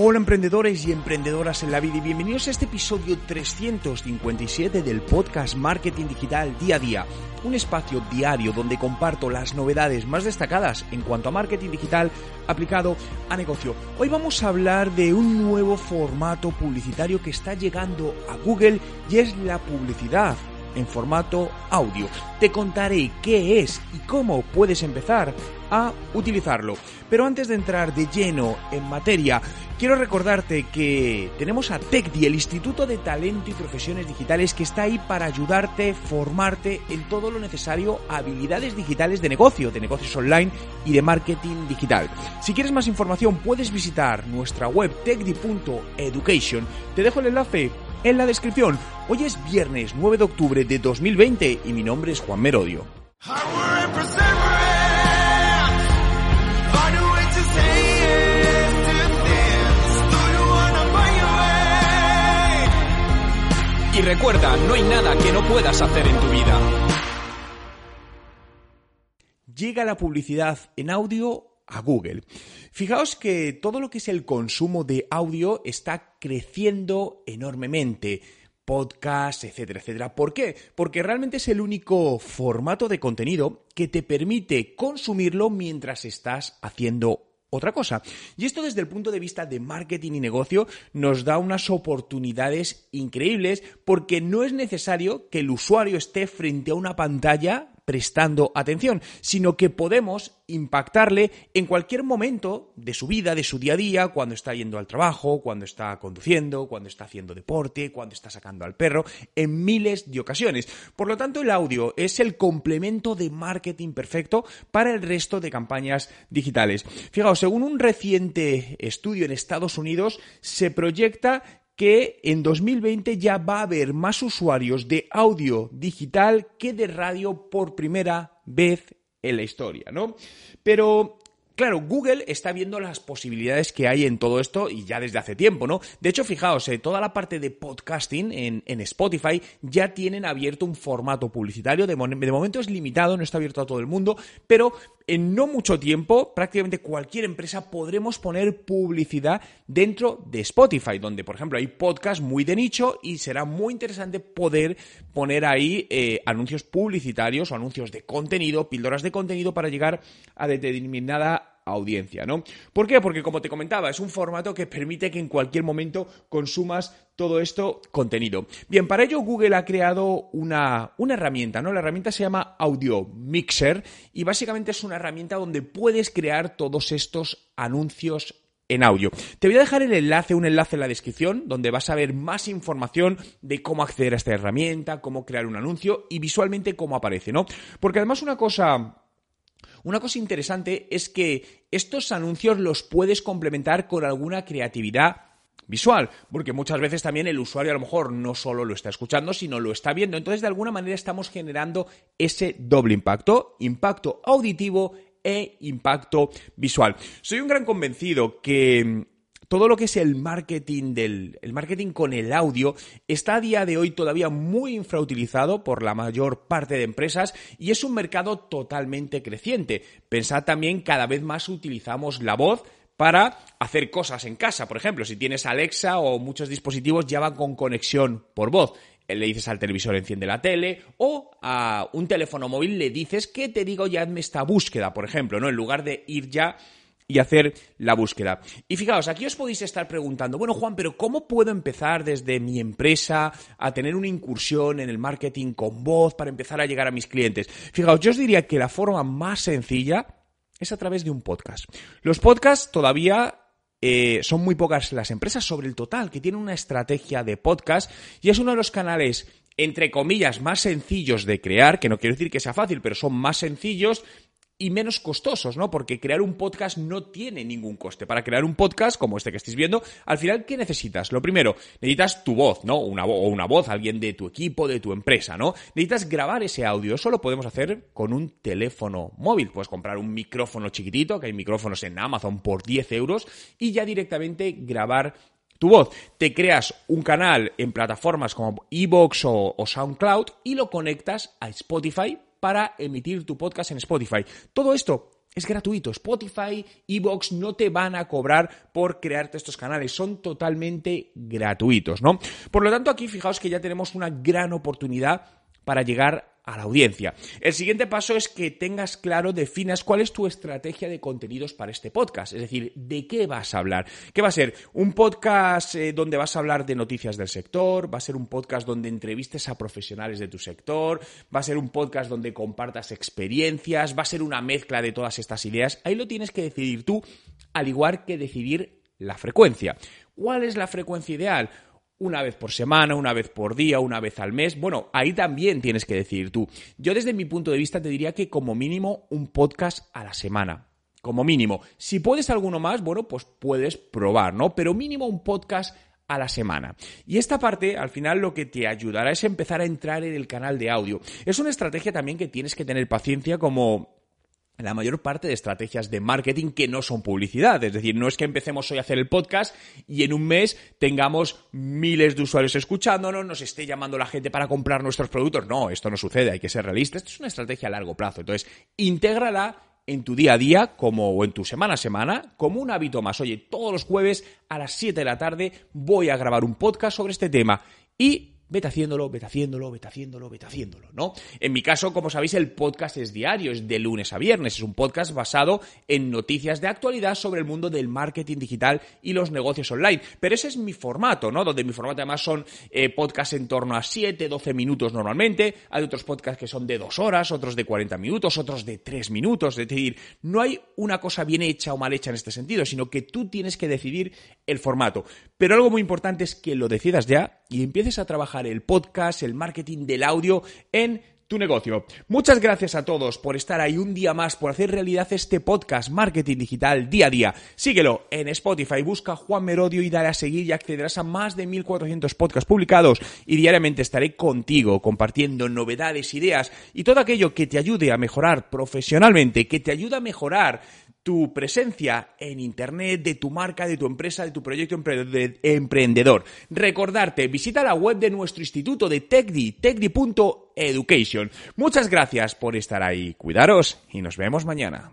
Hola emprendedores y emprendedoras en la vida y bienvenidos a este episodio 357 del podcast Marketing Digital Día a Día, un espacio diario donde comparto las novedades más destacadas en cuanto a marketing digital aplicado a negocio. Hoy vamos a hablar de un nuevo formato publicitario que está llegando a Google y es la publicidad en formato audio. Te contaré qué es y cómo puedes empezar a utilizarlo. Pero antes de entrar de lleno en materia, quiero recordarte que tenemos a TECDI, el Instituto de Talento y Profesiones Digitales, que está ahí para ayudarte, formarte en todo lo necesario habilidades digitales de negocio, de negocios online y de marketing digital. Si quieres más información, puedes visitar nuestra web tecdi.education. Te dejo el enlace en la descripción. Hoy es viernes 9 de octubre de 2020 y mi nombre es Juan Merodio. Y recuerda, no hay nada que no puedas hacer en tu vida. Llega la publicidad en audio a Google. Fijaos que todo lo que es el consumo de audio está creciendo enormemente podcast, etcétera, etcétera. ¿Por qué? Porque realmente es el único formato de contenido que te permite consumirlo mientras estás haciendo otra cosa. Y esto desde el punto de vista de marketing y negocio nos da unas oportunidades increíbles porque no es necesario que el usuario esté frente a una pantalla prestando atención, sino que podemos impactarle en cualquier momento de su vida, de su día a día, cuando está yendo al trabajo, cuando está conduciendo, cuando está haciendo deporte, cuando está sacando al perro, en miles de ocasiones. Por lo tanto, el audio es el complemento de marketing perfecto para el resto de campañas digitales. Fijaos, según un reciente estudio en Estados Unidos, se proyecta que en 2020 ya va a haber más usuarios de audio digital que de radio por primera vez en la historia, ¿no? Pero Claro, Google está viendo las posibilidades que hay en todo esto y ya desde hace tiempo, ¿no? De hecho, fijaos, eh, toda la parte de podcasting en, Spotify ya tienen abierto un formato publicitario. De, de, momento es limitado, no está abierto a todo el mundo, pero en no mucho tiempo, prácticamente cualquier empresa podremos poner publicidad dentro de Spotify, donde, por ejemplo, hay podcasts muy de nicho y será muy interesante poder poner ahí eh, anuncios publicitarios o anuncios de contenido, píldoras de contenido para llegar a determinada audiencia, ¿no? ¿Por qué? Porque como te comentaba, es un formato que permite que en cualquier momento consumas todo esto contenido. Bien, para ello Google ha creado una, una herramienta, ¿no? La herramienta se llama Audio Mixer y básicamente es una herramienta donde puedes crear todos estos anuncios en audio. Te voy a dejar el enlace, un enlace en la descripción, donde vas a ver más información de cómo acceder a esta herramienta, cómo crear un anuncio y visualmente cómo aparece, ¿no? Porque además una cosa una cosa interesante es que estos anuncios los puedes complementar con alguna creatividad visual, porque muchas veces también el usuario a lo mejor no solo lo está escuchando, sino lo está viendo. Entonces, de alguna manera estamos generando ese doble impacto, impacto auditivo e impacto visual. Soy un gran convencido que todo lo que es el marketing del el marketing con el audio está a día de hoy todavía muy infrautilizado por la mayor parte de empresas y es un mercado totalmente creciente. Pensad también cada vez más utilizamos la voz para hacer cosas en casa. Por ejemplo, si tienes Alexa o muchos dispositivos ya van con conexión por voz le dices al televisor enciende la tele o a un teléfono móvil le dices que te digo ya hazme esta búsqueda, por ejemplo, ¿no? En lugar de ir ya y hacer la búsqueda. Y fijaos, aquí os podéis estar preguntando, bueno Juan, pero ¿cómo puedo empezar desde mi empresa a tener una incursión en el marketing con voz para empezar a llegar a mis clientes? Fijaos, yo os diría que la forma más sencilla es a través de un podcast. Los podcasts todavía eh, son muy pocas las empresas sobre el total que tienen una estrategia de podcast y es uno de los canales entre comillas más sencillos de crear, que no quiero decir que sea fácil, pero son más sencillos y menos costosos, ¿no? Porque crear un podcast no tiene ningún coste. Para crear un podcast como este que estáis viendo, al final, ¿qué necesitas? Lo primero, necesitas tu voz, ¿no? Una o una voz, alguien de tu equipo, de tu empresa, ¿no? Necesitas grabar ese audio. Eso lo podemos hacer con un teléfono móvil. Puedes comprar un micrófono chiquitito, que hay micrófonos en Amazon por 10 euros, y ya directamente grabar tu voz. Te creas un canal en plataformas como Evox o SoundCloud y lo conectas a Spotify para emitir tu podcast en Spotify. Todo esto es gratuito. Spotify, Evox no te van a cobrar por crearte estos canales, son totalmente gratuitos, ¿no? Por lo tanto, aquí fijaos que ya tenemos una gran oportunidad para llegar a la audiencia. El siguiente paso es que tengas claro, definas cuál es tu estrategia de contenidos para este podcast, es decir, de qué vas a hablar. ¿Qué va a ser? ¿Un podcast eh, donde vas a hablar de noticias del sector? ¿Va a ser un podcast donde entrevistes a profesionales de tu sector? ¿Va a ser un podcast donde compartas experiencias? ¿Va a ser una mezcla de todas estas ideas? Ahí lo tienes que decidir tú, al igual que decidir la frecuencia. ¿Cuál es la frecuencia ideal? Una vez por semana, una vez por día, una vez al mes. Bueno, ahí también tienes que decidir tú. Yo desde mi punto de vista te diría que como mínimo un podcast a la semana. Como mínimo. Si puedes alguno más, bueno, pues puedes probar, ¿no? Pero mínimo un podcast a la semana. Y esta parte, al final, lo que te ayudará es empezar a entrar en el canal de audio. Es una estrategia también que tienes que tener paciencia como la mayor parte de estrategias de marketing que no son publicidad. Es decir, no es que empecemos hoy a hacer el podcast y en un mes tengamos miles de usuarios escuchándonos, nos esté llamando la gente para comprar nuestros productos. No, esto no sucede, hay que ser realista. Esto es una estrategia a largo plazo. Entonces, intégrala en tu día a día como, o en tu semana a semana como un hábito más. Oye, todos los jueves a las 7 de la tarde voy a grabar un podcast sobre este tema y vete haciéndolo, vete haciéndolo, vete haciéndolo, vete haciéndolo, ¿no? En mi caso, como sabéis, el podcast es diario, es de lunes a viernes, es un podcast basado en noticias de actualidad sobre el mundo del marketing digital y los negocios online. Pero ese es mi formato, ¿no? Donde mi formato además son eh, podcasts en torno a 7, 12 minutos normalmente, hay otros podcasts que son de 2 horas, otros de 40 minutos, otros de 3 minutos, es decir, no hay una cosa bien hecha o mal hecha en este sentido, sino que tú tienes que decidir el formato. Pero algo muy importante es que lo decidas ya y empieces a trabajar el podcast, el marketing del audio en tu negocio. Muchas gracias a todos por estar ahí un día más, por hacer realidad este podcast Marketing Digital día a día. Síguelo en Spotify, busca Juan Merodio y dale a seguir y accederás a más de 1400 podcasts publicados y diariamente estaré contigo compartiendo novedades, ideas y todo aquello que te ayude a mejorar profesionalmente, que te ayude a mejorar tu presencia en Internet, de tu marca, de tu empresa, de tu proyecto emprendedor. Recordarte, visita la web de nuestro instituto de TechDi, techdi.education. Muchas gracias por estar ahí. Cuidaros y nos vemos mañana.